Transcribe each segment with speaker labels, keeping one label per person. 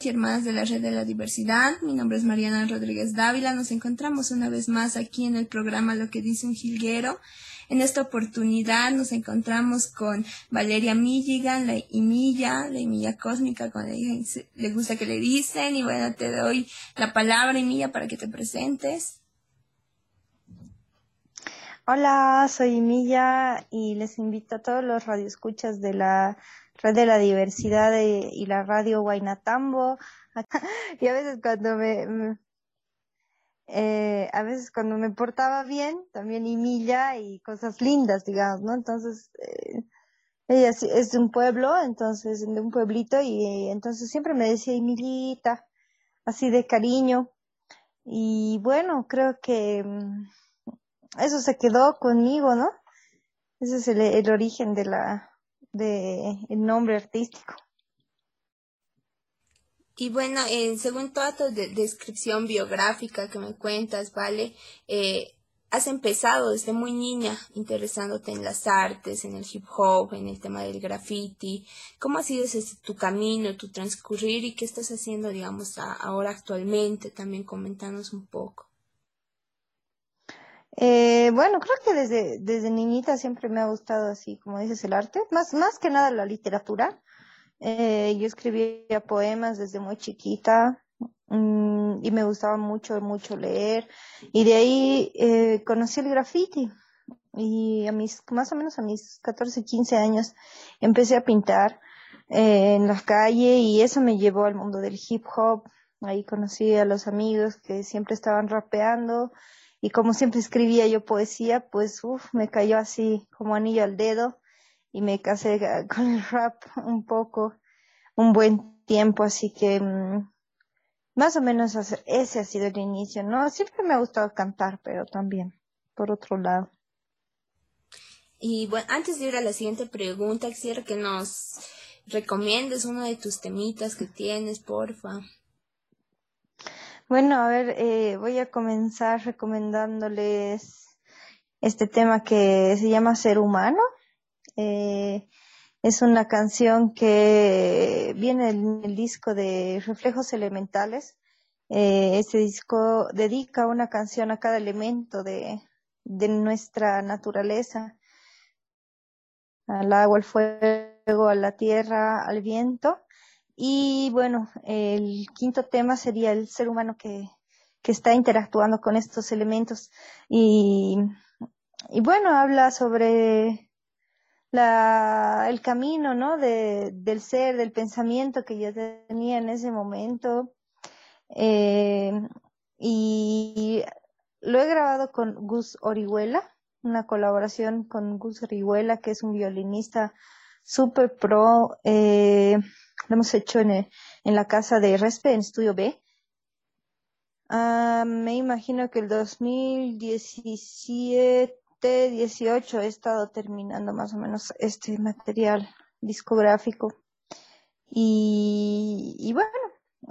Speaker 1: y hermanas de la Red de la Diversidad. Mi nombre es Mariana Rodríguez Dávila. Nos encontramos una vez más aquí en el programa Lo que dice un jilguero. En esta oportunidad nos encontramos con Valeria Milligan, la Imilla, la Imilla cósmica, como le, gusta que le dicen. Y bueno, te doy la palabra, Imilla, para que te presentes.
Speaker 2: Hola, soy Imilla y les invito a todos los radioescuchas de la Red de la Diversidad y la Radio Guaynatambo. y a veces cuando me, eh, a veces cuando me portaba bien, también milla y cosas lindas, digamos, ¿no? Entonces, eh, ella es, de un pueblo, entonces, de un pueblito, y entonces siempre me decía Emilita, así de cariño. Y bueno, creo que mm, eso se quedó conmigo, ¿no? Ese es el origen de la, de el nombre artístico.
Speaker 1: Y bueno, según toda tu descripción biográfica que me cuentas, ¿vale? Eh, has empezado desde muy niña interesándote en las artes, en el hip hop, en el tema del graffiti. ¿Cómo ha sido ese tu camino, tu transcurrir y qué estás haciendo, digamos, ahora actualmente? También comentanos un poco.
Speaker 2: Eh, bueno, creo que desde, desde niñita siempre me ha gustado así, como dices, el arte, más, más que nada la literatura. Eh, yo escribía poemas desde muy chiquita mm, y me gustaba mucho, mucho leer. Y de ahí eh, conocí el graffiti. Y a mis, más o menos a mis 14, 15 años, empecé a pintar en la calle y eso me llevó al mundo del hip hop. Ahí conocí a los amigos que siempre estaban rapeando y como siempre escribía yo poesía, pues uf, me cayó así como anillo al dedo y me casé con el rap un poco, un buen tiempo, así que mm, más o menos ese ha sido el inicio, ¿no? Siempre me ha gustado cantar, pero también, por otro lado.
Speaker 1: Y bueno, antes de ir a la siguiente pregunta, quisiera que nos recomiendes uno de tus temitas que tienes, porfa.
Speaker 2: Bueno, a ver, eh, voy a comenzar recomendándoles este tema que se llama Ser Humano. Eh, es una canción que viene en el disco de Reflejos Elementales. Eh, este disco dedica una canción a cada elemento de, de nuestra naturaleza, al agua, al fuego, a la tierra, al viento. Y bueno, el quinto tema sería el ser humano que, que está interactuando con estos elementos. Y, y bueno, habla sobre la, el camino, ¿no? De, del ser, del pensamiento que yo tenía en ese momento. Eh, y lo he grabado con Gus Orihuela, una colaboración con Gus Orihuela, que es un violinista super pro. Eh, lo hemos hecho en, en la casa de Respe, en Estudio B. Ah, me imagino que el 2017, 18 he estado terminando más o menos este material discográfico. Y, y bueno,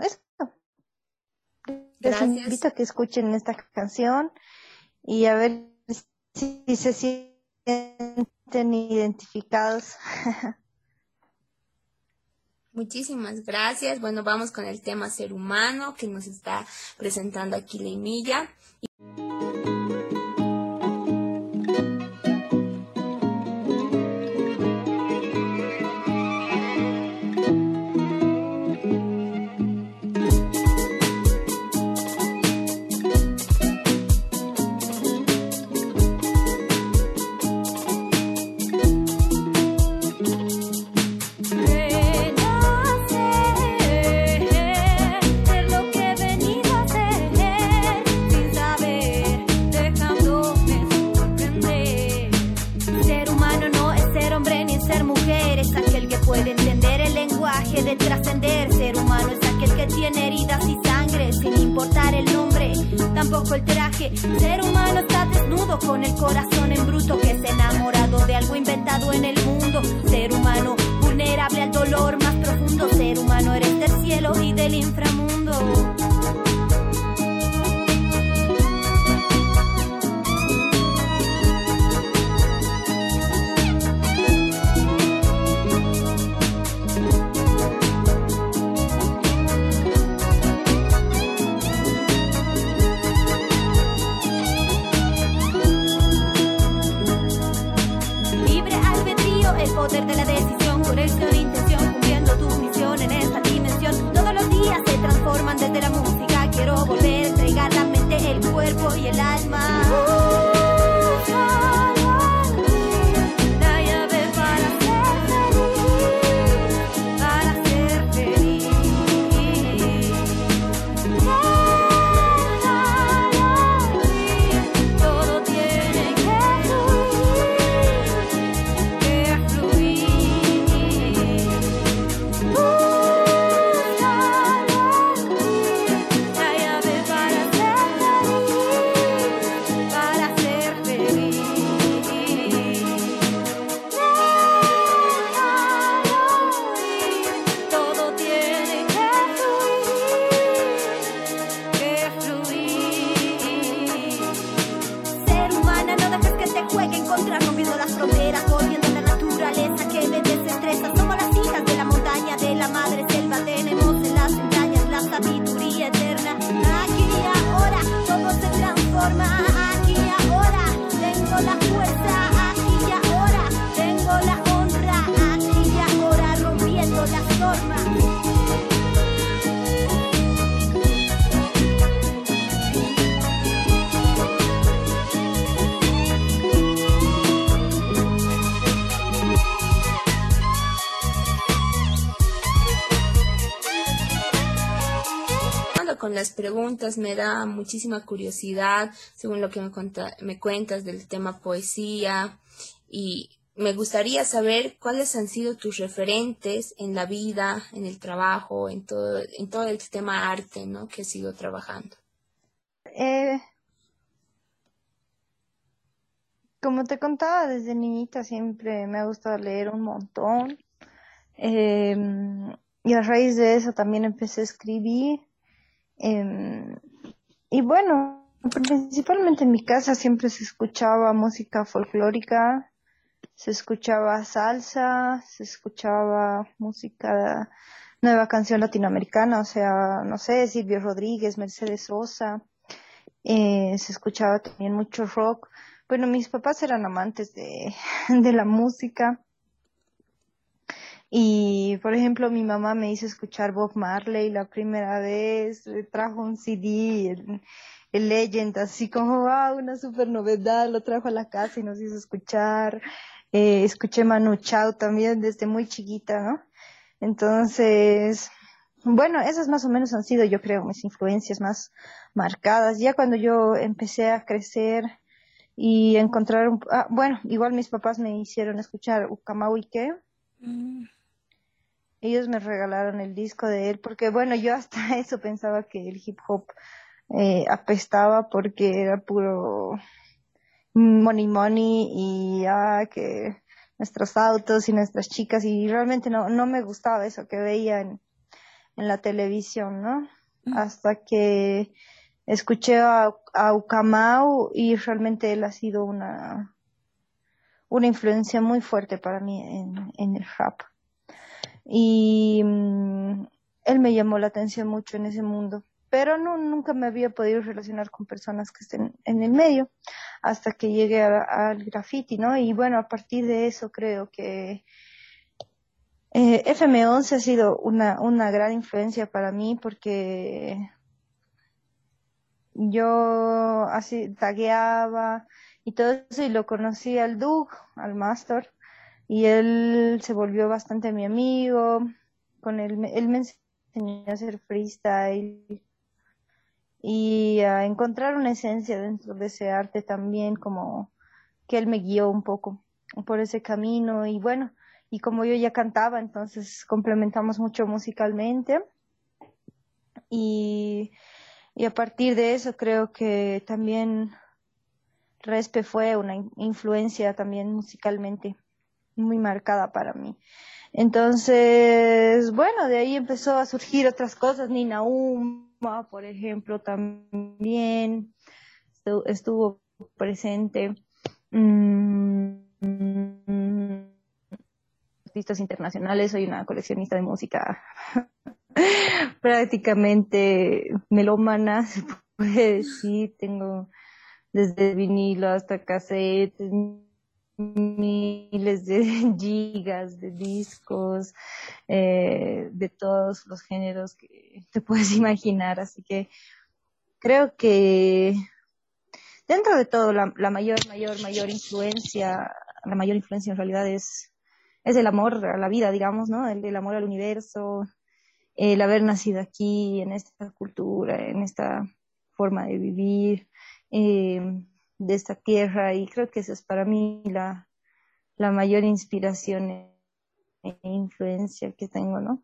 Speaker 2: eso. Les invito a que escuchen esta canción y a ver si se sienten identificados.
Speaker 1: Muchísimas gracias. Bueno, vamos con el tema ser humano que nos está presentando aquí la es aquel
Speaker 3: que puede entender el lenguaje del trascender. Ser humano es aquel que tiene heridas y sangre, sin importar el nombre, tampoco el traje. Ser humano está desnudo
Speaker 1: con
Speaker 3: el corazón en bruto que es enamorado de algo inventado en el mundo. Ser humano vulnerable al dolor más profundo. Ser humano eres del cielo y del inframundo. de la decisión, con esta intención, cumpliendo tu misión en esta dimensión. Todos los días se transforman desde la
Speaker 1: con las preguntas, me da muchísima curiosidad, según lo que me, cuentas del tema poesía, y me gustaría saber cuáles han sido tus referentes en la vida, en el trabajo, en todo, en todo el tema arte, ¿no? Que has ido trabajando.
Speaker 2: Eh, como te contaba, desde niñita siempre me ha gustado leer un montón. Em, y a raíz de eso también empecé a escribir. Em, y bueno, principalmente en mi casa siempre se escuchaba música folclórica, se escuchaba salsa, se escuchaba música, nueva canción latinoamericana, o sea, no sé, Silvio Rodríguez, Mercedes Sosa, eh, se escuchaba también mucho rock. Bueno, mis papás eran amantes de, de la música. Y, por ejemplo, mi mamá me hizo escuchar Bob Marley la primera vez, le trajo un CD, el, Legend, así como, wow, una super novedad, lo trajo a la casa y nos hizo escuchar. Eh, escuché Manu Chao también desde muy chiquita, ¿no? Entonces, bueno, esas más o menos han sido, yo creo, mis influencias más marcadas. Ya cuando yo empecé a crecer y encontrar un... Ah, bueno, igual mis papás me hicieron escuchar Ukamau Ike. Mm ellos me regalaron el disco de él porque bueno yo hasta eso pensaba que el hip hop eh, apestaba porque era puro money money y ya que nuestros autos y nuestras chicas y realmente no, no me gustaba eso que veía en, la televisión, ¿no? Mm. Hasta que escuché a, a Ukamau y realmente él ha sido una, una influencia muy fuerte para mí en, en el rap y mm, él me llamó la atención mucho en ese mundo, pero no, nunca me había podido relacionar con personas que estén en el medio hasta que llegué al graffiti, ¿no? Y bueno, a partir de eso creo que eh, FM11 ha sido una, una gran influencia para mí porque yo así tagueaba y todo eso y lo conocí al Doug, al Master, y él se volvió bastante mi amigo, con él, él me enseñó a hacer freestyle y a encontrar una esencia dentro de ese arte también, como que él me guió un poco por ese camino. Y bueno, y como yo ya cantaba, entonces complementamos mucho musicalmente. Y, y a partir de eso creo que también Respe fue una influencia también musicalmente muy marcada para mí. Entonces, bueno, de ahí empezó a surgir otras cosas, Nina Uma, por ejemplo, también estuvo presente. Mm, artistas internacionales, soy una coleccionista de música prácticamente melómana, se puede decir, tengo desde vinilo hasta cassette, miles de gigas de discos, eh, de todos los géneros que te puedes imaginar. Así que creo que dentro de todo la, mayor, mayor, mayor influencia, la mayor influencia en realidad es, es el amor a la vida, digamos, ¿no? El, amor al universo, el haber nacido aquí, en esta cultura, en esta forma de vivir. Eh, de esta tierra y creo que esa es para mí la, la mayor inspiración e influencia que tengo, ¿no?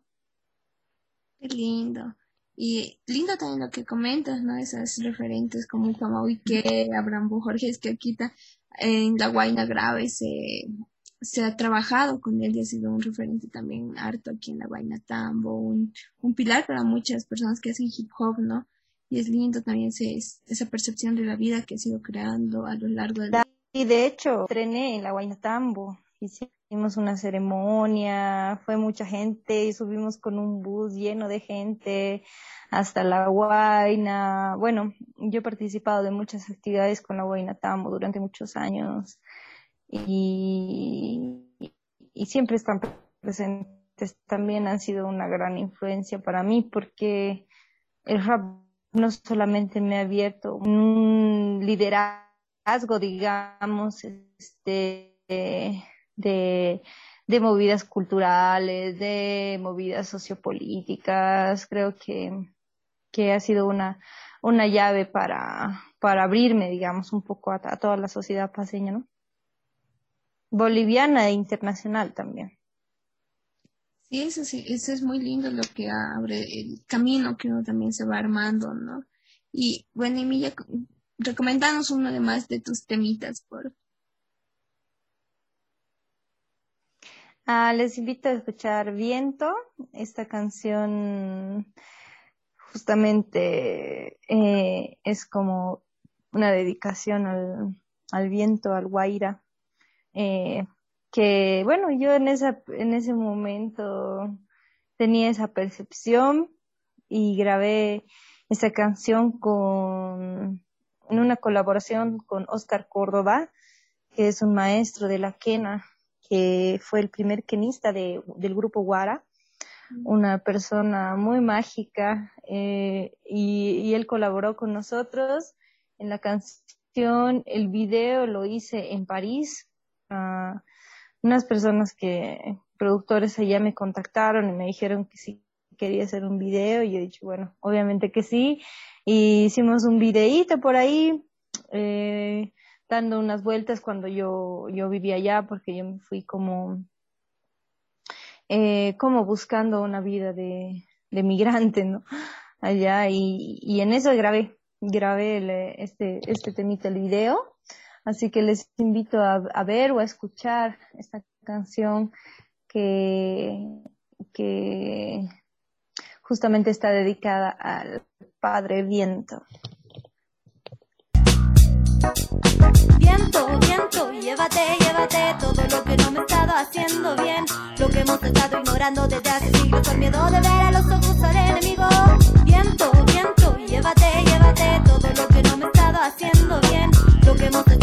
Speaker 1: Qué lindo. Y lindo también lo que comentas, ¿no? Esas referentes como que Abraham Jorge Esquita, en La Guaina Grave se, se ha trabajado con él y ha sido un referente también harto aquí en La Guaina Tambo, un, un pilar para muchas personas que hacen hip hop, ¿no? Y es lindo también esa percepción de la vida que ha sido creando a lo largo del
Speaker 2: Y de hecho, entrené en la Guaynatambo, hicimos una ceremonia, fue mucha gente y subimos con un bus lleno de gente hasta la Guayna. Bueno, yo he participado de muchas actividades con la Guaynatambo durante muchos años y, y siempre están presentes. También han sido una gran influencia para mí porque el rap no solamente me ha abierto un liderazgo, digamos, este, de, movidas culturales, de movidas sociopolíticas. Creo que que ha sido una, una llave para, para abrirme, digamos, un poco a, toda la sociedad paseña, ¿no? Boliviana e internacional también.
Speaker 1: Sí, eso eso es muy lindo lo que abre el camino que uno también se va armando, ¿no? Y bueno, Emilia, recomendanos uno de más de tus temitas, por
Speaker 2: ah, les invito a escuchar Viento, esta canción justamente eh, es como una dedicación al, al viento, al guaira, eh, que bueno, yo en, esa, en ese momento tenía esa percepción y grabé esa canción con, en una colaboración con Oscar Córdoba, que es un maestro de la quena, que fue el primer quenista de, del grupo Guara una persona muy mágica eh, y, él colaboró con nosotros en la canción. El video lo hice en París. Unas personas que, productores allá me contactaron y me dijeron que sí quería hacer un video y yo dicho, bueno, obviamente que sí. Y hicimos un videíto por ahí, eh, dando unas vueltas cuando yo, yo vivía allá porque yo me fui como eh, como buscando una vida de, de migrante, ¿no? Allá y, y en eso grabé, grabé el, este, este temita, el video. Así que les invito a, ver o a escuchar esta canción que, justamente está dedicada al Padre Viento.
Speaker 3: Viento, viento, llévate, llévate todo lo que no me he estado haciendo bien. Lo que hemos estado ignorando desde hace siglos por miedo de ver a los ojos al enemigo. Viento, viento, llévate, llévate todo lo que no me he estado haciendo bien. Lo que hemos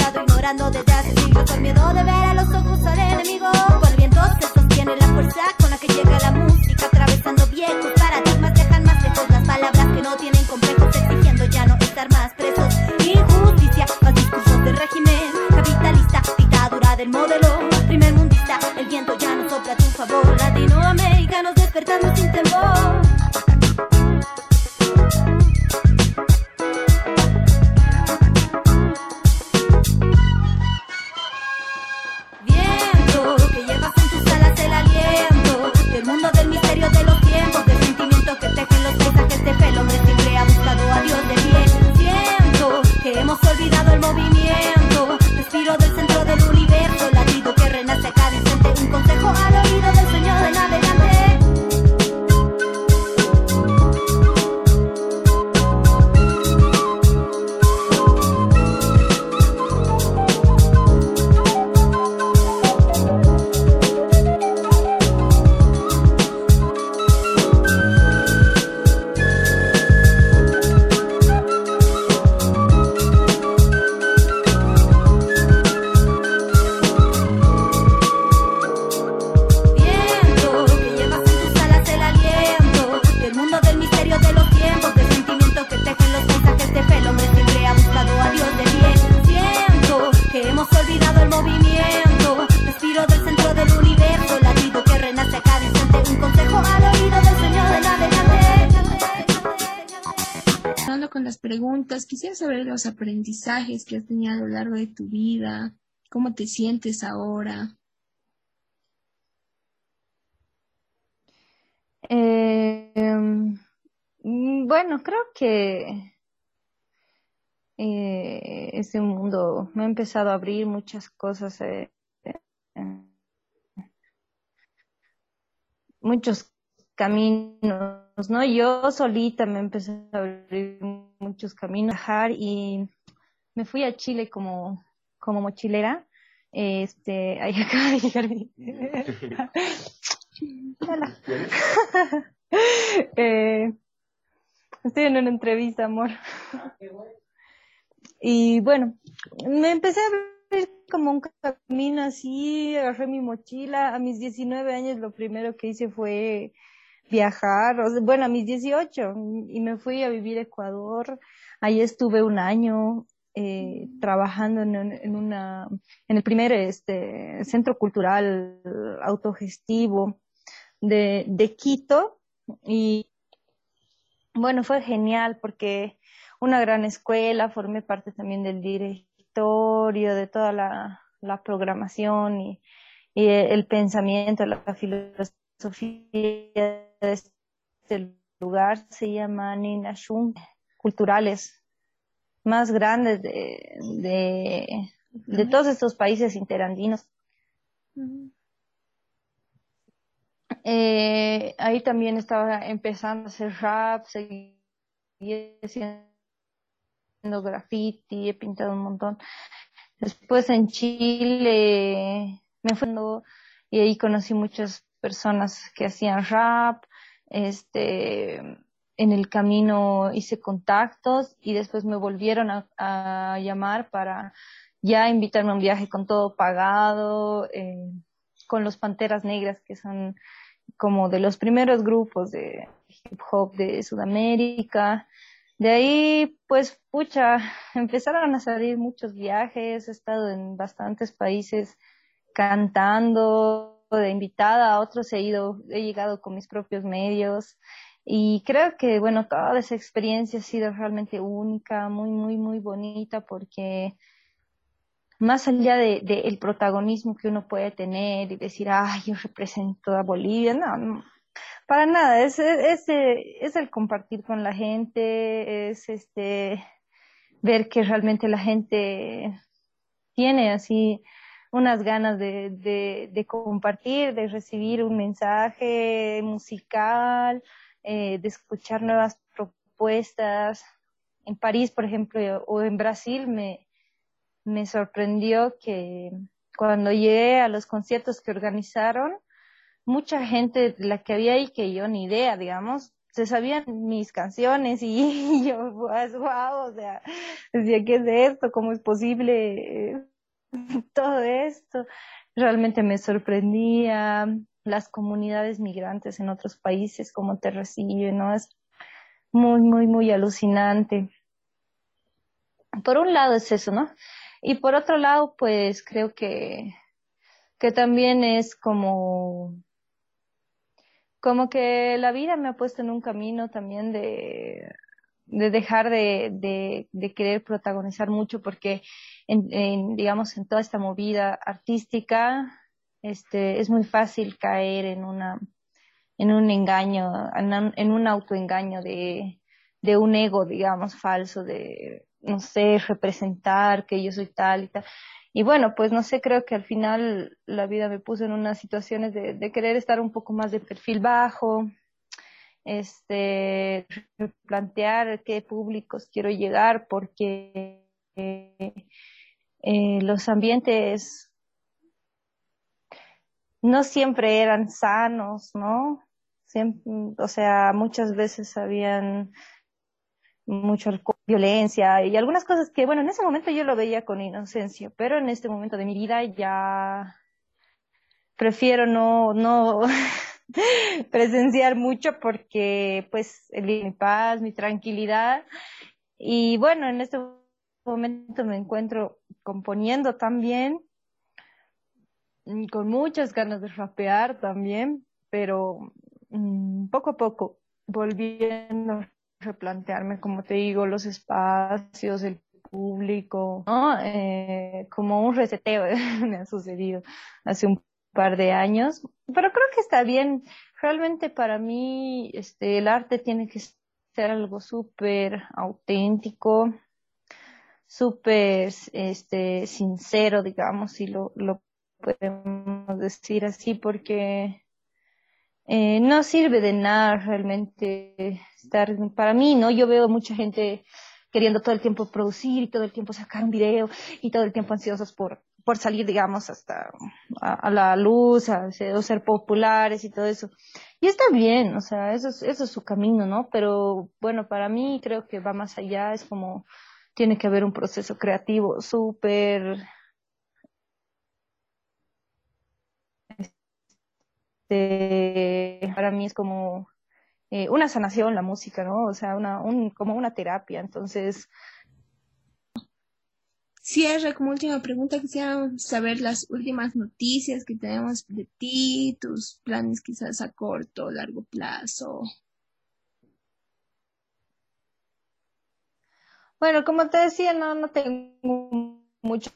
Speaker 3: ignorando desde siglos por miedo de ver a los ojos al enemigo. Viento se sostiene la fuerza con la que llega la música, atravesando viejos paradigmas, dejan más lejos las palabras que no tienen complejos, exigiendo ya no estar más presos. Injusticia, más discursos del régimen capitalista, dictadura del modelo primer mundista. El viento ya no sopla a tu favor, latinoamericanos despertando sin temor.
Speaker 1: Los aprendizajes que has tenido a lo largo de tu vida, cómo te sientes ahora.
Speaker 2: Em, bueno, creo que eh, este mundo me ha empezado a abrir muchas cosas, eh, muchos caminos, ¿no? Yo solita me empecé a abrir muchos caminos y me fui a Chile como, como mochilera. Este, ahí acaba de llegar mi... eh, estoy en una entrevista, amor. Y bueno, me empecé a ver como un camino así, agarré mi mochila. A mis 19 años lo primero que hice fue viajar, bueno, a mis 18 y me fui a vivir a Ecuador. Ahí estuve un año eh, trabajando en, en, una, en el primer este, centro cultural autogestivo de, de Quito y bueno, fue genial porque una gran escuela, formé parte también del directorio, de toda la, programación y, el pensamiento, la filosofía de este lugar se llama Nina Shun, culturales más grandes de, de, todos estos países interandinos. Eh, ahí también estaba empezando a hacer rap, seguí haciendo graffiti, he pintado un montón. Después en Chile me fui y ahí conocí muchas personas que hacían rap. Este, en el camino hice contactos y después me volvieron a, llamar para ya invitarme a un viaje con todo pagado, eh, con los Panteras Negras, que son como de los primeros grupos de hip hop de Sudamérica. De ahí, pues, pucha, empezaron a salir muchos viajes, he estado en bastantes países cantando, de invitada, otros he ido, he llegado con mis propios medios. Y creo que, bueno, toda esa experiencia ha sido realmente única, muy, muy, muy bonita porque más allá de, el protagonismo que uno puede tener y decir, ay, yo represento a Bolivia, no, para nada, es, es, es, el compartir con la gente, es este ver que realmente la gente tiene así unas ganas de, de, compartir, de recibir un mensaje musical, eh, de escuchar nuevas propuestas. En París, por ejemplo, o en Brasil, me, me sorprendió que cuando llegué a los conciertos que organizaron, mucha gente de la que había ahí que yo ni idea, digamos, se sabían mis canciones y, yo, pues, wow, o sea, decía, ¿qué es esto? ¿Cómo es posible todo esto? Realmente me sorprendía las comunidades migrantes en otros países, cómo te reciben, ¿no? Es muy, muy, muy alucinante. Por un lado es eso, ¿no? Y por otro lado, pues creo que, que también es como, como que la vida me ha puesto en un camino también de, de dejar de, de, querer protagonizar mucho porque en, digamos en toda esta movida artística este es muy fácil caer en una en un engaño en un autoengaño de, de un ego digamos falso de no sé, representar que yo soy tal y tal. Y bueno, pues no sé, creo que al final la vida me puso en unas situaciones de, querer estar un poco más de perfil bajo, este, plantear qué públicos quiero llegar, porque eh, los ambientes no siempre eran sanos, ¿no? o sea, muchas veces habían mucho alcohol, violencia y algunas cosas que, bueno, en ese momento yo lo veía con inocencia, pero en este momento de mi vida ya prefiero no, no presenciar mucho porque pues mi paz, mi tranquilidad y bueno, en este momento me encuentro componiendo también con muchas ganas de rapear también, pero mm, poco a poco volviendo replantearme, como te digo, los espacios, el público, ¿no? Eh, como un reseteo me ha sucedido hace un par de años, pero creo que está bien. Realmente para mí este, el arte tiene que ser algo súper auténtico, súper este, sincero, digamos, si lo, lo podemos decir así, porque eh, no sirve de nada realmente estar, para mí, ¿no? Yo veo mucha gente queriendo todo el tiempo producir y todo el tiempo sacar un video y todo el tiempo ansiosos por, por salir, digamos, hasta a, la luz, a, ser populares y todo eso. Y está bien, o sea, eso es, eso es su camino, ¿no? Pero bueno, para mí creo que va más allá, es como tiene que haber un proceso creativo súper Este, para mí es como eh, una sanación la música, ¿no? O sea, una, un, como una terapia. Entonces...
Speaker 1: Cierre, como última pregunta, quisiera saber las últimas noticias que tenemos de ti, tus planes quizás a corto o largo plazo.
Speaker 2: Bueno, como te decía, no, no tengo muchos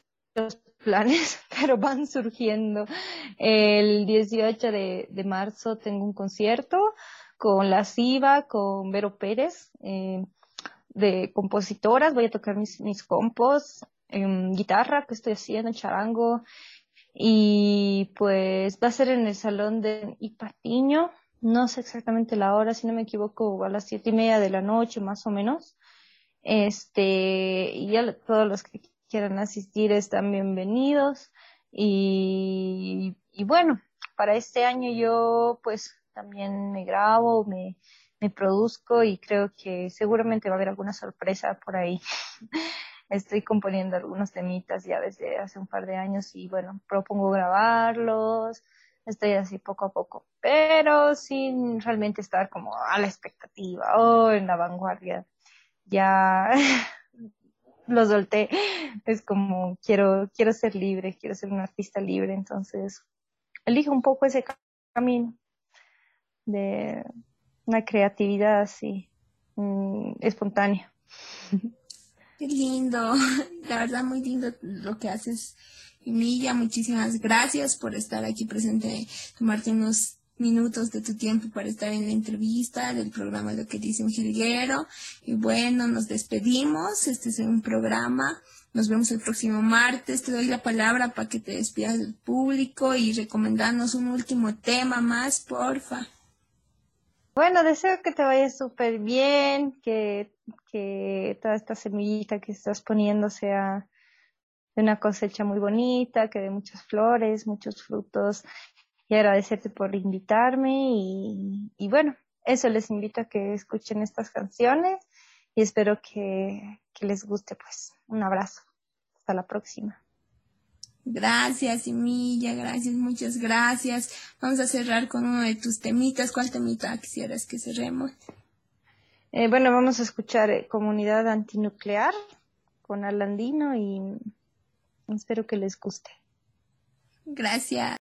Speaker 2: planes, pero van surgiendo. El 18 de, de marzo tengo un concierto con la SIVA, con Vero Pérez, eh, de compositoras. Voy a tocar mis, mis compos, guitarra que estoy haciendo, charango. Y pues va a ser en el salón de Ipatiño. No sé exactamente la hora, si no me equivoco, a las siete y media de la noche, más o menos. Este, y ya todos los que quieran asistir están bienvenidos. Y, y bueno, para este año yo pues también me grabo, me, me produzco y creo que seguramente va a haber alguna sorpresa por ahí. Estoy componiendo algunos temitas ya desde hace un par de años y bueno, propongo grabarlos. Estoy así poco a poco, pero sin realmente estar como a la expectativa o en la vanguardia. Ya lo solté. Es como quiero, quiero ser libre, quiero ser un artista libre, entonces elijo un poco ese camino de una creatividad así mm, espontánea.
Speaker 1: Qué lindo, la verdad muy lindo lo que haces, Emilia. Muchísimas gracias por estar aquí presente, tomarte unos minutos de tu tiempo para estar en la entrevista del programa Lo que dice un jilguero. Y bueno, nos despedimos. Este es un programa. Nos vemos el próximo martes. Te doy la palabra para que te despidas del público y recomendarnos un último tema más, porfa.
Speaker 2: Bueno, deseo que te vaya súper bien, que, que toda esta semillita que estás poniendo sea de una cosecha muy bonita, que de muchas flores, muchos frutos, y agradecerte por invitarme y, y bueno, eso les invito a que escuchen estas canciones y espero que, que les guste pues. Un abrazo. Hasta la próxima.
Speaker 1: Gracias, Emilia, gracias, muchas gracias. Vamos a cerrar con uno de tus temitas. ¿Cuál temita quisieras que cerremos?
Speaker 2: Eh, bueno, vamos a escuchar eh, Comunidad Antinuclear con Alandino y espero que les guste.
Speaker 1: Gracias.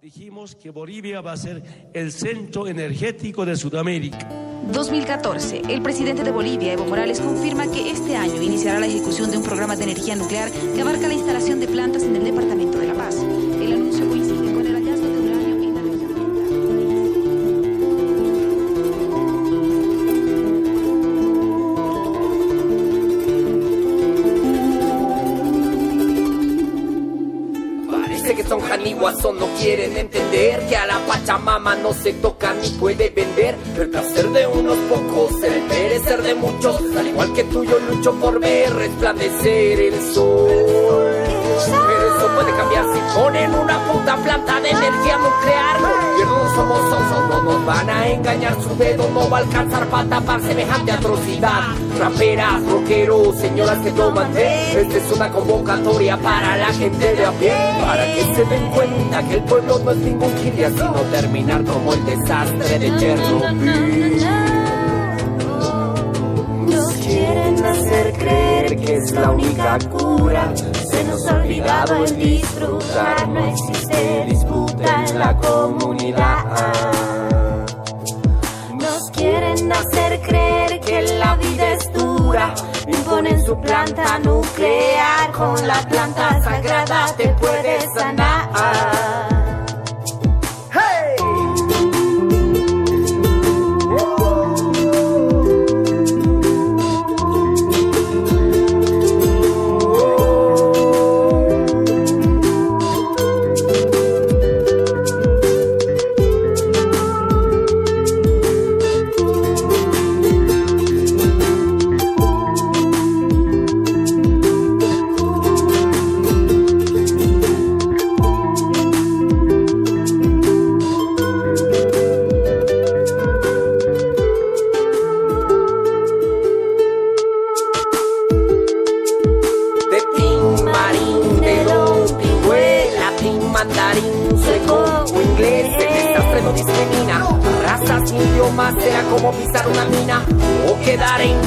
Speaker 4: Dijimos que Bolivia va a ser el centro energético de Sudamérica.
Speaker 5: 2014. El presidente de Bolivia, Evo Morales, confirma que este año iniciará la ejecución de un programa de energía nuclear que abarca la instalación de plantas en el departamento
Speaker 6: quieren entender que a la Pachamama no se toca ni puede vender. El placer de unos pocos, el perecer de muchos. Al igual que tú, yo lucho por ver resplandecer el sol. Pero puede cambiar si ponen una puta planta de energía nuclear. No somos osos, no nos van a engañar. Su dedo no va a alcanzar para tapar semejante atrocidad. Raperas, rockeros, señoras que toman té. Esta es una convocatoria para la gente de a pie. Para que se den cuenta que el pueblo no es ningún kiria, sino terminar como el desastre de Chernobyl. Quieren hacer creer que es la única cura. Se nos ha olvidado el disfrutar. No existe disputa en la comunidad. Nos quieren hacer creer que la vida es dura. Imponen su planta nuclear. Con la planta sagrada te puedes sanar.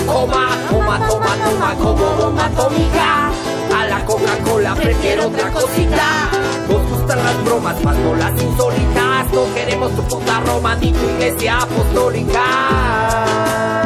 Speaker 6: Coma, coma, toma, toma, como bomba atómica. A la Coca-Cola prefiero otra cosita. Nos gustan las bromas, más no las insólitas. No queremos tu puta Roma ni tu iglesia apostólica.